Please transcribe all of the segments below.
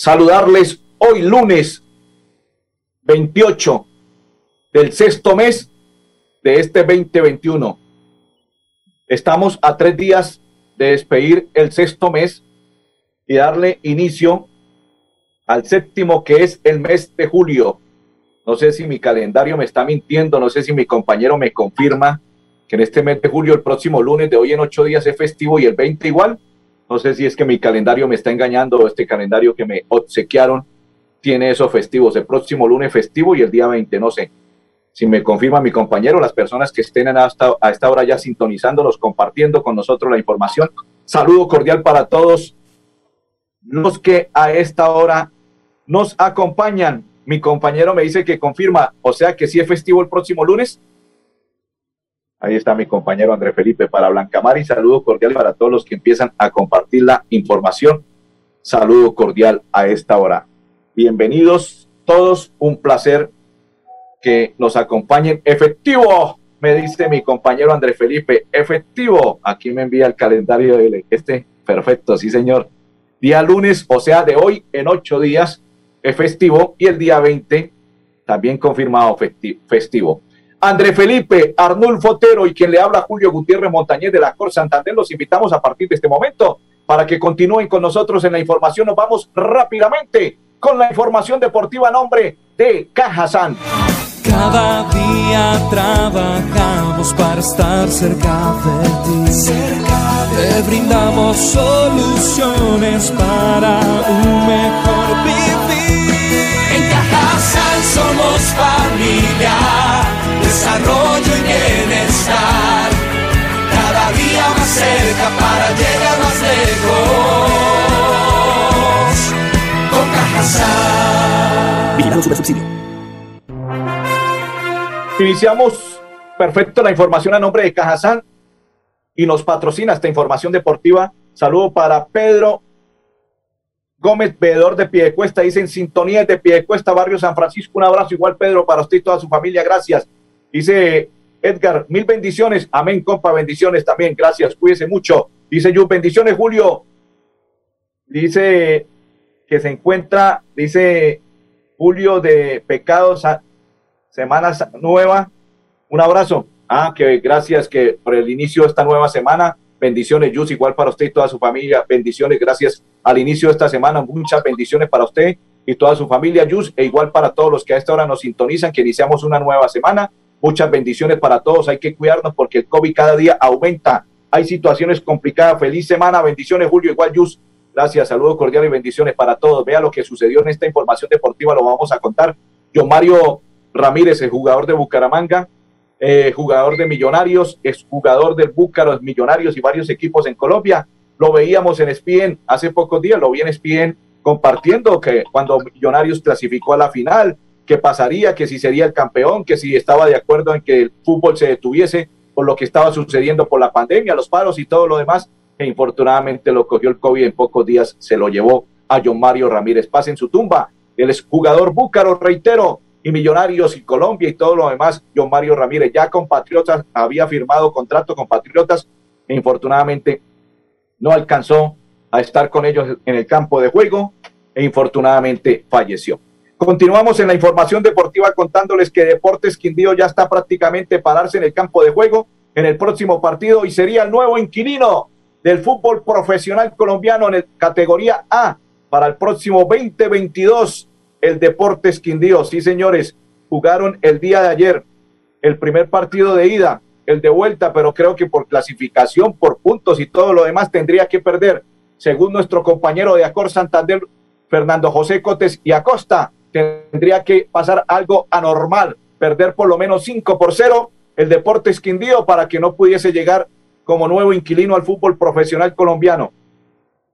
saludarles hoy lunes 28 del sexto mes de este 2021. Estamos a tres días de despedir el sexto mes y darle inicio al séptimo que es el mes de julio. No sé si mi calendario me está mintiendo, no sé si mi compañero me confirma que en este mes de julio, el próximo lunes de hoy en ocho días es festivo y el 20 igual. No sé si es que mi calendario me está engañando o este calendario que me obsequiaron tiene esos festivos. El próximo lunes festivo y el día 20, no sé. Si me confirma mi compañero, las personas que estén hasta, a esta hora ya sintonizándonos, compartiendo con nosotros la información. Saludo cordial para todos los que a esta hora nos acompañan. Mi compañero me dice que confirma, o sea que sí es festivo el próximo lunes. Ahí está mi compañero André Felipe para Blancamar y saludo cordial para todos los que empiezan a compartir la información. Saludo cordial a esta hora. Bienvenidos todos, un placer que nos acompañen. Efectivo, me dice mi compañero André Felipe, efectivo. Aquí me envía el calendario de este. Perfecto, sí señor. Día lunes, o sea, de hoy en ocho días, es festivo y el día 20 también confirmado festivo. André Felipe, Arnulfo Otero y quien le habla Julio Gutiérrez Montañez de la Cor Santander, los invitamos a partir de este momento para que continúen con nosotros en la información. Nos vamos rápidamente con la información deportiva a nombre de Cajazán. Cada día trabajamos para estar cerca de ti. Cerca Te brindamos soluciones para un mejor vivir. En Cajazán somos familia desarrollo y bienestar. Cada día más cerca para llegar más lejos. Con Cajasal. Vigilando su subsidio. Iniciamos perfecto la información a nombre de Cajazán y nos patrocina esta información deportiva. Saludo para Pedro Gómez, veedor de Piedecuesta, dice en sintonía de Piedecuesta, Barrio San Francisco. Un abrazo igual, Pedro, para usted y toda su familia. Gracias. Dice Edgar, mil bendiciones. Amén, compa, bendiciones también. Gracias, cuídese mucho. Dice yo, bendiciones, Julio. Dice que se encuentra, dice Julio de Pecados, Semana Nueva. Un abrazo. Ah, que gracias que por el inicio de esta nueva semana. Bendiciones, Jus, igual para usted y toda su familia. Bendiciones, gracias al inicio de esta semana. Muchas bendiciones para usted y toda su familia, Jus, e igual para todos los que a esta hora nos sintonizan, que iniciamos una nueva semana Muchas bendiciones para todos. Hay que cuidarnos porque el COVID cada día aumenta. Hay situaciones complicadas. Feliz semana. Bendiciones, Julio. Igual, Yus. Gracias. Saludos cordiales y bendiciones para todos. Vea lo que sucedió en esta información deportiva. Lo vamos a contar. John Mario Ramírez, el jugador de Bucaramanga, eh, jugador de Millonarios, es jugador del Búcaros, Millonarios y varios equipos en Colombia. Lo veíamos en ESPN hace pocos días. Lo vi en ESPN compartiendo que cuando Millonarios clasificó a la final, qué pasaría, que si sería el campeón, que si estaba de acuerdo en que el fútbol se detuviese por lo que estaba sucediendo por la pandemia, los paros y todo lo demás, e infortunadamente lo cogió el COVID en pocos días, se lo llevó a John Mario Ramírez Paz en su tumba. Es jugador búcaro, reitero, y Millonarios y Colombia y todo lo demás. John Mario Ramírez ya con Patriotas había firmado contrato con Patriotas e infortunadamente no alcanzó a estar con ellos en el campo de juego e infortunadamente falleció. Continuamos en la información deportiva contándoles que Deportes Quindío ya está prácticamente pararse en el campo de juego en el próximo partido y sería el nuevo inquilino del fútbol profesional colombiano en el categoría A para el próximo 2022. El Deportes Quindío, sí señores, jugaron el día de ayer el primer partido de ida, el de vuelta, pero creo que por clasificación, por puntos y todo lo demás tendría que perder, según nuestro compañero de Acor Santander, Fernando José Cotes y Acosta tendría que pasar algo anormal, perder por lo menos 5 por 0 el Deportes Quindío para que no pudiese llegar como nuevo inquilino al fútbol profesional colombiano.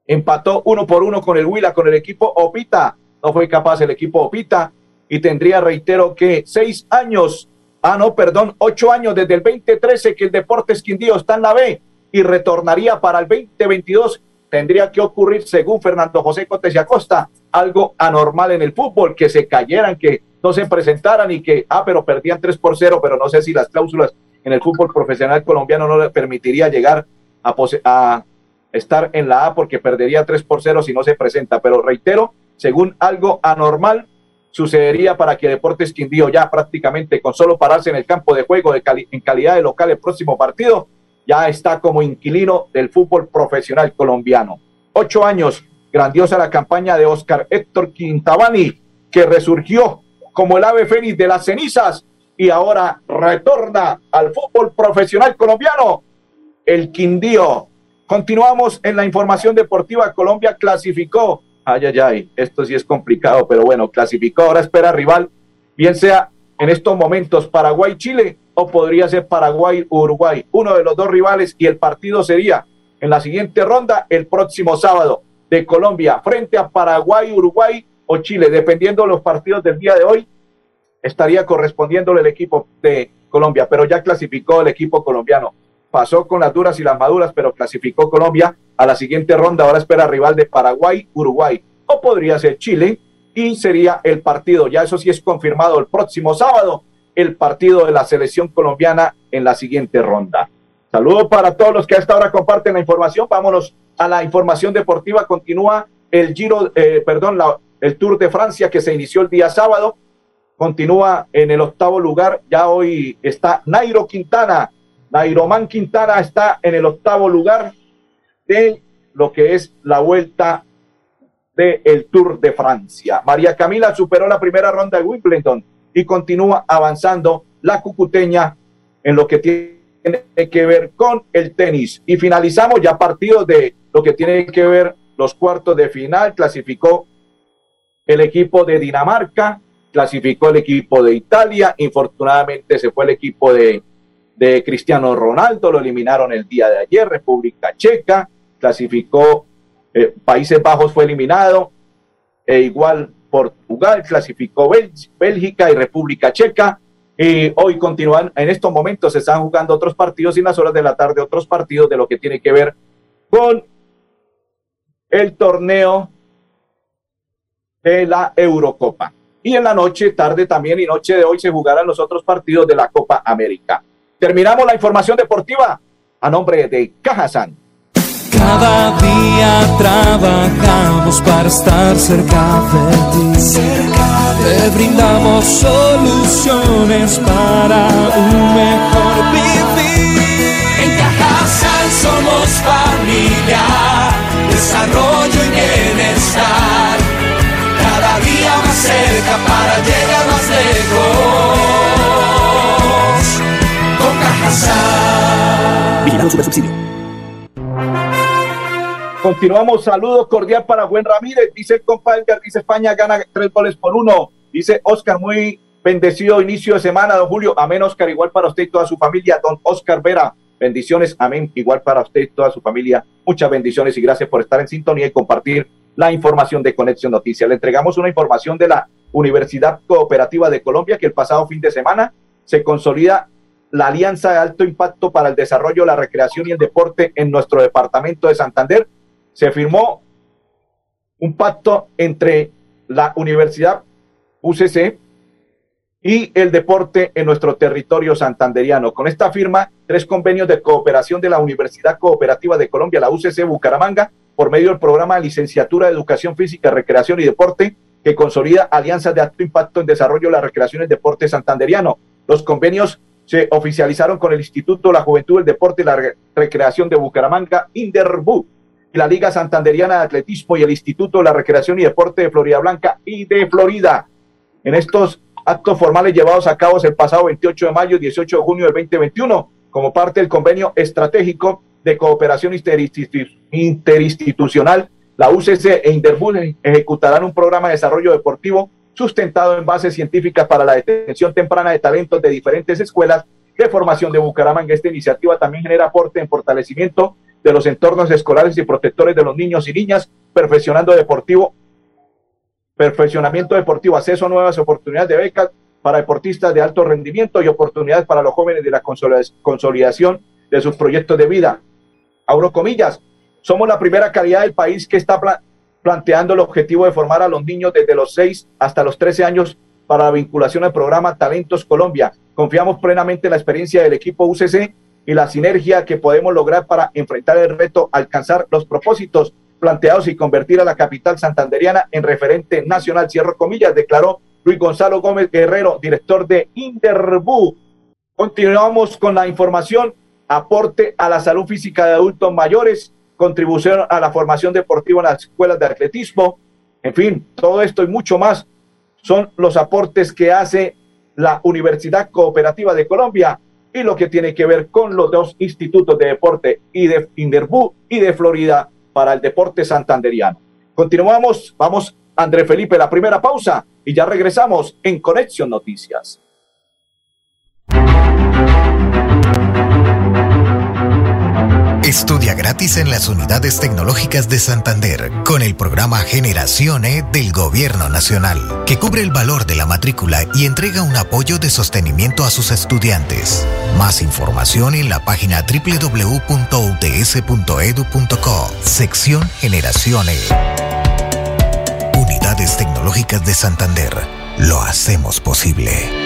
Empató uno por uno con el Huila, con el equipo Opita, no fue capaz el equipo Opita y tendría, reitero, que seis años, ah, no, perdón, ocho años desde el 2013 que el Deportes Quindío está en la B y retornaría para el 2022. Tendría que ocurrir, según Fernando José Cotes y Acosta, algo anormal en el fútbol, que se cayeran, que no se presentaran y que, ah, pero perdían 3 por 0, pero no sé si las cláusulas en el fútbol profesional colombiano no le permitiría llegar a, a estar en la A porque perdería 3 por 0 si no se presenta. Pero reitero, según algo anormal, sucedería para que Deportes Quindío ya prácticamente con solo pararse en el campo de juego de en calidad de local el próximo partido, ya está como inquilino del fútbol profesional colombiano. Ocho años, grandiosa la campaña de Oscar Héctor Quintabani, que resurgió como el ave fénix de las cenizas y ahora retorna al fútbol profesional colombiano, el Quindío. Continuamos en la información deportiva. Colombia clasificó ay, ay, ay, esto sí es complicado, pero bueno, clasificó, ahora espera rival, bien sea en estos momentos Paraguay-Chile o podría ser Paraguay-Uruguay, uno de los dos rivales y el partido sería en la siguiente ronda el próximo sábado de Colombia frente a Paraguay, Uruguay o Chile, dependiendo de los partidos del día de hoy, estaría correspondiéndole el equipo de Colombia, pero ya clasificó el equipo colombiano pasó con las duras y las maduras, pero clasificó Colombia a la siguiente ronda. Ahora espera rival de Paraguay, Uruguay o podría ser Chile y sería el partido, ya eso sí es confirmado el próximo sábado, el partido de la selección colombiana en la siguiente ronda. Saludos para todos los que a esta hora comparten la información. Vámonos a la información deportiva. Continúa el Giro, eh, perdón, el Tour de Francia que se inició el día sábado. Continúa en el octavo lugar. Ya hoy está Nairo Quintana Nairomán Quintana está en el octavo lugar de lo que es la vuelta del Tour de Francia. María Camila superó la primera ronda de Wimbledon y continúa avanzando la cucuteña en lo que tiene que ver con el tenis. Y finalizamos ya partidos de lo que tiene que ver los cuartos de final. Clasificó el equipo de Dinamarca, clasificó el equipo de Italia, infortunadamente se fue el equipo de de Cristiano Ronaldo, lo eliminaron el día de ayer, República Checa, clasificó, eh, Países Bajos fue eliminado, e igual Portugal, clasificó Bélgica y República Checa. Y hoy continúan, en estos momentos se están jugando otros partidos y en las horas de la tarde otros partidos de lo que tiene que ver con el torneo de la Eurocopa. Y en la noche, tarde también y noche de hoy se jugarán los otros partidos de la Copa América. Terminamos la información deportiva a nombre de Cajasan. Cada día trabajamos para estar cerca de ti. Cerca Te brindamos soluciones para un mejor vivir. En Cajasan somos familia, Continuamos, saludo cordial para Buen Ramírez, dice el compa dice España gana tres goles por uno, dice Oscar, muy bendecido inicio de semana, don Julio, amén Oscar, igual para usted y toda su familia, don Oscar Vera, bendiciones, amén, igual para usted y toda su familia, muchas bendiciones y gracias por estar en sintonía y compartir la información de Conexión Noticias. Le entregamos una información de la Universidad Cooperativa de Colombia que el pasado fin de semana se consolida la Alianza de Alto Impacto para el Desarrollo, la Recreación y el Deporte en nuestro departamento de Santander. Se firmó un pacto entre la Universidad UCC y el deporte en nuestro territorio santanderiano. Con esta firma, tres convenios de cooperación de la Universidad Cooperativa de Colombia, la UCC Bucaramanga, por medio del programa de licenciatura de Educación Física, Recreación y Deporte, que consolida alianzas de alto impacto en desarrollo de la recreación y el deporte santanderiano. Los convenios se oficializaron con el Instituto de la Juventud, el Deporte y la Recreación de Bucaramanga, Inderbu, la Liga Santanderiana de Atletismo y el Instituto de la Recreación y Deporte de Florida Blanca y de Florida. En estos actos formales llevados a cabo el pasado 28 de mayo y 18 de junio del 2021, como parte del convenio estratégico de cooperación interinstitucional, la UCC e Inderbu ejecutarán un programa de desarrollo deportivo sustentado en bases científicas para la detención temprana de talentos de diferentes escuelas de formación de Bucaramanga. Esta iniciativa también genera aporte en fortalecimiento de los entornos escolares y protectores de los niños y niñas, perfeccionando deportivo perfeccionamiento deportivo, acceso a nuevas oportunidades de becas para deportistas de alto rendimiento y oportunidades para los jóvenes de la consolidación de sus proyectos de vida. Abro comillas, somos la primera calidad del país que está planteando el objetivo de formar a los niños desde los 6 hasta los 13 años para la vinculación al programa Talentos Colombia. Confiamos plenamente en la experiencia del equipo UCC y la sinergia que podemos lograr para enfrentar el reto, alcanzar los propósitos planteados y convertir a la capital santanderiana en referente nacional. Cierro comillas, declaró Luis Gonzalo Gómez Guerrero, director de Interbu. Continuamos con la información, aporte a la salud física de adultos mayores, contribución a la formación deportiva en las escuelas de atletismo, en fin, todo esto y mucho más son los aportes que hace la Universidad Cooperativa de Colombia y lo que tiene que ver con los dos institutos de deporte y de Inderbu y de Florida para el deporte santanderiano. Continuamos, vamos André Felipe, la primera pausa y ya regresamos en Conexión Noticias. Estudia gratis en las unidades tecnológicas de Santander con el programa Generación E del Gobierno Nacional, que cubre el valor de la matrícula y entrega un apoyo de sostenimiento a sus estudiantes. Más información en la página www.uts.edu.co, sección Generación E. Unidades Tecnológicas de Santander. Lo hacemos posible.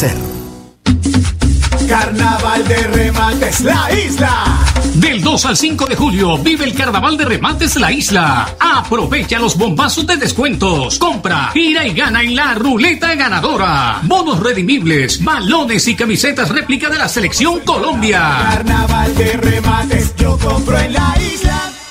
Carnaval de Remates La Isla. Del 2 al 5 de julio vive el Carnaval de Remates La Isla. Aprovecha los bombazos de descuentos. Compra, gira y gana en la ruleta ganadora. Bonos redimibles, balones y camisetas réplica de la selección Colombia. Carnaval de Remates yo compro en La Isla.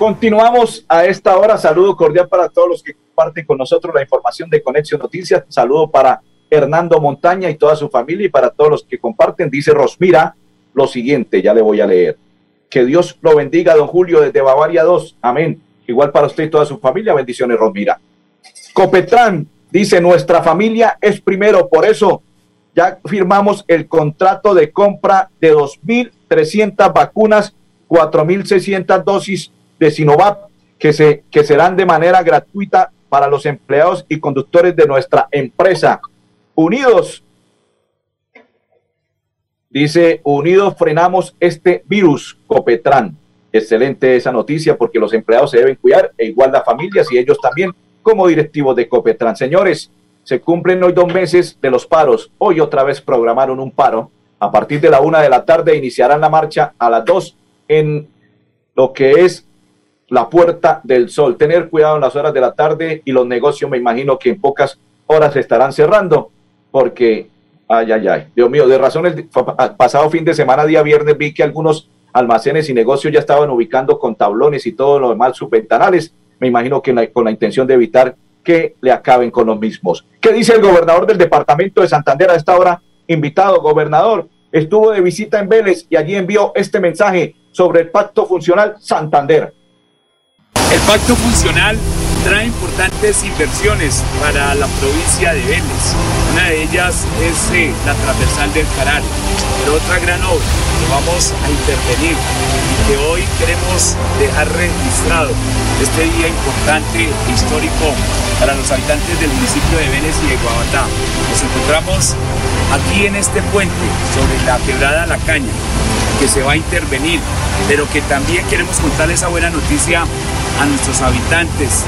Continuamos a esta hora. Saludo cordial para todos los que comparten con nosotros la información de Conexión Noticias. Saludo para Hernando Montaña y toda su familia y para todos los que comparten. Dice Rosmira lo siguiente, ya le voy a leer. Que Dios lo bendiga, don Julio, desde Bavaria 2. Amén. Igual para usted y toda su familia. Bendiciones, Rosmira. Copetrán dice, nuestra familia es primero, por eso ya firmamos el contrato de compra de 2.300 vacunas, 4.600 dosis de Sinovac que, se, que serán de manera gratuita para los empleados y conductores de nuestra empresa. Unidos, dice, unidos frenamos este virus, Copetran. Excelente esa noticia porque los empleados se deben cuidar e igual las familias y ellos también como directivos de Copetran. Señores, se cumplen hoy dos meses de los paros. Hoy otra vez programaron un paro. A partir de la una de la tarde iniciarán la marcha a las dos en lo que es la Puerta del Sol. Tener cuidado en las horas de la tarde y los negocios me imagino que en pocas horas estarán cerrando porque, ay, ay, ay, Dios mío, de razón el pasado fin de semana, día viernes, vi que algunos almacenes y negocios ya estaban ubicando con tablones y todo lo demás sus ventanales. Me imagino que con la intención de evitar que le acaben con los mismos. ¿Qué dice el gobernador del departamento de Santander a esta hora? Invitado, gobernador, estuvo de visita en Vélez y allí envió este mensaje sobre el pacto funcional Santander pacto funcional trae importantes inversiones para la provincia de Vélez. Una de ellas es eh, la transversal del Caral, pero otra gran obra que vamos a intervenir y que hoy queremos dejar registrado este día importante e histórico para los habitantes del municipio de Vélez y de Guabatá. Nos encontramos aquí en este puente sobre la quebrada La Caña, que se va a intervenir, pero que también queremos contarles esa buena noticia a nuestros habitantes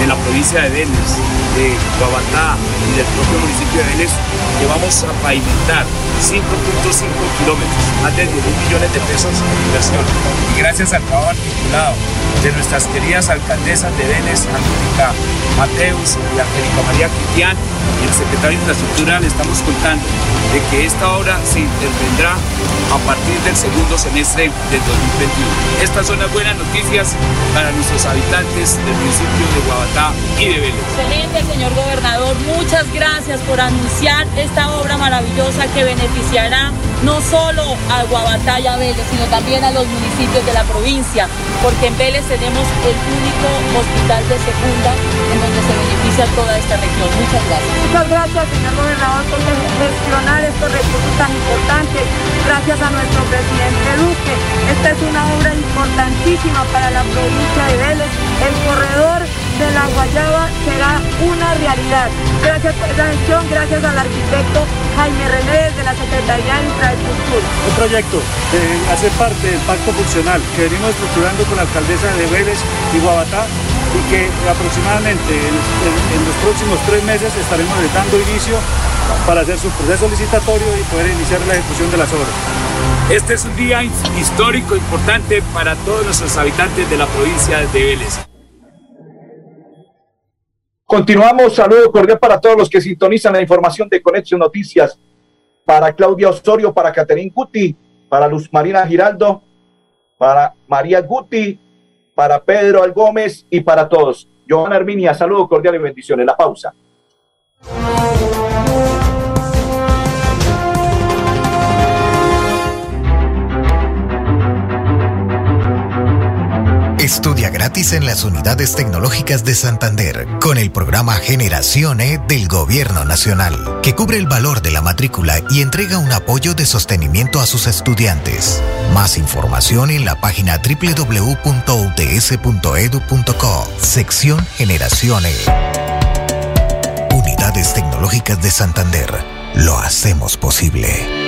de la provincia de Vélez, de Guabatá y del propio municipio de Vélez, que vamos a pavimentar 5.5 kilómetros, más de 10 millones de pesos en inversión. Y gracias al trabajo articulado de nuestras queridas alcaldesas de Vélez, Angélica Mateus y Angélica María Cristian y el secretario de Infraestructura le estamos contando de que esta obra se intervendrá a partir del segundo semestre del 2021. Estas son las buenas noticias para nuestros habitantes del municipio de Guabatá y de Vélez. Excelente, señor gobernador. Muchas gracias por anunciar esta obra maravillosa que beneficiará no solo a Guabatá y a Vélez, sino también a los municipios de la provincia, porque en Vélez tenemos el único hospital de segunda en beneficia toda esta región. Muchas gracias. Muchas gracias, señor gobernador, por gestionar estos recursos tan importantes. Gracias a nuestro presidente Duque. Esta es una obra importantísima para la provincia de Vélez. El corredor de la Guayaba será una realidad. Gracias por esa gestión, gracias al arquitecto Jaime René de la Secretaría de Infraestructura. Un proyecto que hace parte del pacto funcional que venimos estructurando con la alcaldesa de Vélez y Guabatá y que aproximadamente en, los próximos tres meses estaremos dando inicio para hacer su proceso licitatorio y poder iniciar la ejecución de las obras. Este es un día histórico importante para todos nuestros habitantes de la provincia de Vélez. Continuamos, saludo cordial para todos los que sintonizan la información de Conexión Noticias. Para Claudia Osorio, para Caterín Guti, para Luz Marina Giraldo, para María Guti, para Pedro Algómez y para todos. Joana Arminia, saludo cordial y bendiciones. La pausa. En las unidades tecnológicas de Santander con el programa Generación E del Gobierno Nacional, que cubre el valor de la matrícula y entrega un apoyo de sostenimiento a sus estudiantes. Más información en la página www.uts.edu.co, sección Generación E. Unidades Tecnológicas de Santander. Lo hacemos posible.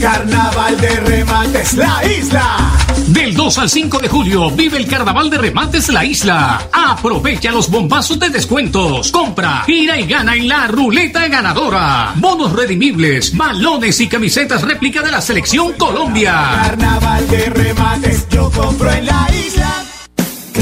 Carnaval de Remates La Isla. Del 2 al 5 de julio vive el Carnaval de Remates La Isla. Aprovecha los bombazos de descuentos. Compra, gira y gana en la ruleta ganadora. Bonos redimibles, balones y camisetas réplica de la selección Colombia. Carnaval de Remates, yo compro en la isla.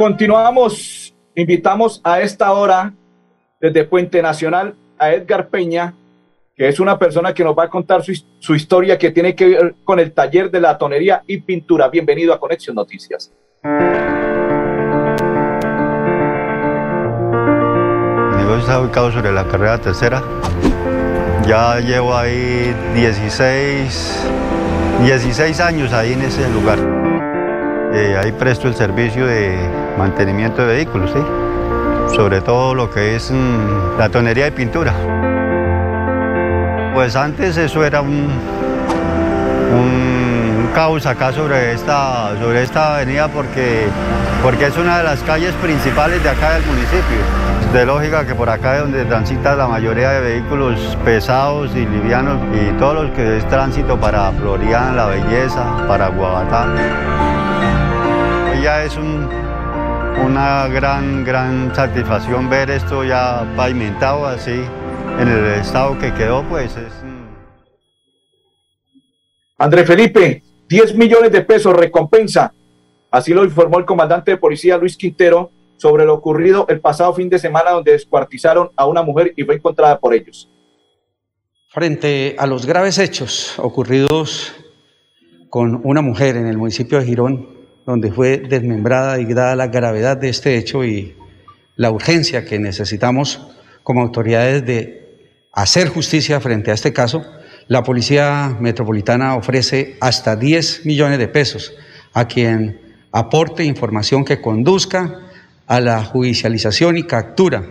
Continuamos, invitamos a esta hora desde Puente Nacional a Edgar Peña, que es una persona que nos va a contar su, su historia que tiene que ver con el taller de la tonería y pintura. Bienvenido a Conexión Noticias. está ubicado sobre la carrera tercera. Ya llevo ahí 16, 16 años ahí en ese lugar. Eh, ahí presto el servicio de mantenimiento de vehículos, ¿sí? sobre todo lo que es mm, la tonería y pintura. Pues antes eso era un, un caos acá sobre esta, sobre esta avenida porque, porque es una de las calles principales de acá del municipio de lógica que por acá es donde transita la mayoría de vehículos pesados y livianos y todos los que es tránsito para Florian, La Belleza, para Guabatá. Ya es una gran, gran satisfacción ver esto ya pavimentado así en el estado que quedó, pues es... André Felipe, 10 millones de pesos recompensa. Así lo informó el comandante de policía Luis Quintero sobre lo ocurrido el pasado fin de semana donde descuartizaron a una mujer y fue encontrada por ellos. Frente a los graves hechos ocurridos con una mujer en el municipio de Girón, donde fue desmembrada y dada la gravedad de este hecho y la urgencia que necesitamos como autoridades de hacer justicia frente a este caso, la Policía Metropolitana ofrece hasta 10 millones de pesos a quien aporte información que conduzca a la judicialización y captura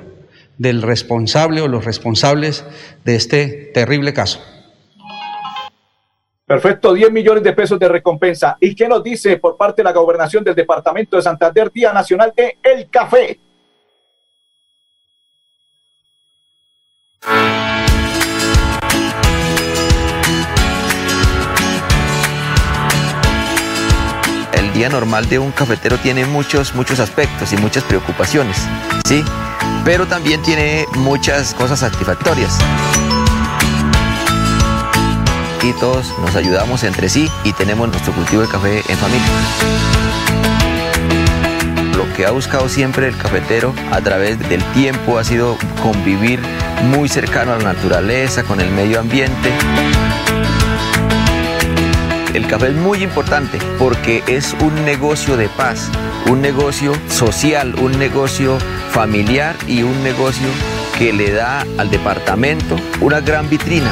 del responsable o los responsables de este terrible caso. Perfecto, 10 millones de pesos de recompensa. ¿Y qué nos dice por parte de la gobernación del departamento de Santander, Día Nacional de El Café? día normal de un cafetero tiene muchos, muchos aspectos y muchas preocupaciones, ¿sí? Pero también tiene muchas cosas satisfactorias. Y todos nos ayudamos entre sí y tenemos nuestro cultivo de café en familia. Lo que ha buscado siempre el cafetero a través del tiempo ha sido convivir muy cercano a la naturaleza, con el medio ambiente. El café es muy importante porque es un negocio de paz, un negocio social, un negocio familiar y un negocio que le da al departamento una gran vitrina.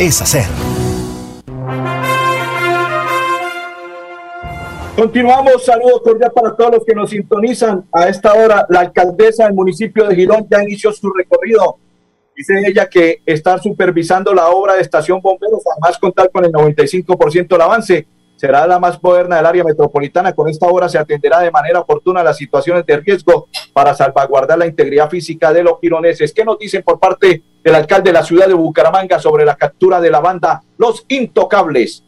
es hacer. Continuamos, saludos cordial para todos los que nos sintonizan. A esta hora, la alcaldesa del municipio de Girón ya inició su recorrido. Dice ella que está supervisando la obra de estación bomberos, además contar con el 95% del avance. Será la más moderna del área metropolitana. Con esta obra se atenderá de manera oportuna las situaciones de riesgo para salvaguardar la integridad física de los gironeses. ¿Qué nos dicen por parte del alcalde de la ciudad de Bucaramanga sobre la captura de la banda Los Intocables?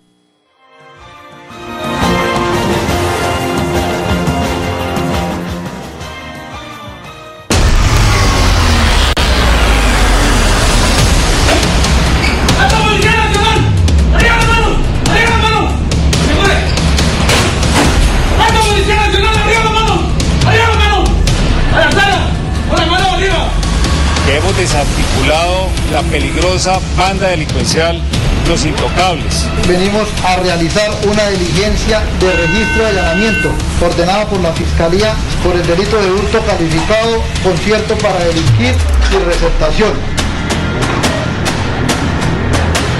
Peligrosa banda delincuencial Los Intocables. Venimos a realizar una diligencia de registro de allanamiento ordenada por la Fiscalía por el delito de hurto calificado, concierto para delinquir y receptación.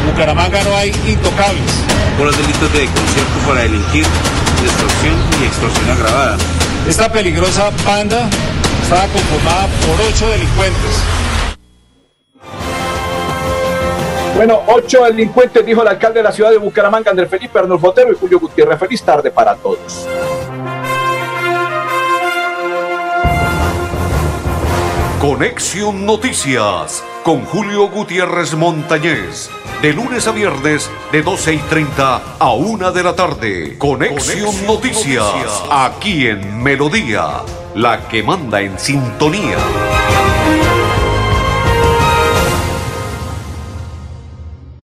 Bucaramanga no hay intocables. Por los delitos de concierto para delinquir, extorsión y extorsión agravada. Esta peligrosa banda estaba conformada por ocho delincuentes. Bueno, ocho delincuentes, dijo el alcalde de la ciudad de Bucaramanga, Andrés Felipe Arnulfo Otero y Julio Gutiérrez. Feliz tarde para todos. Conexión Noticias con Julio Gutiérrez Montañez. De lunes a viernes, de 12 y 30 a 1 de la tarde. Conexión, Noticias, aquí en Melodía, la que manda en sintonía.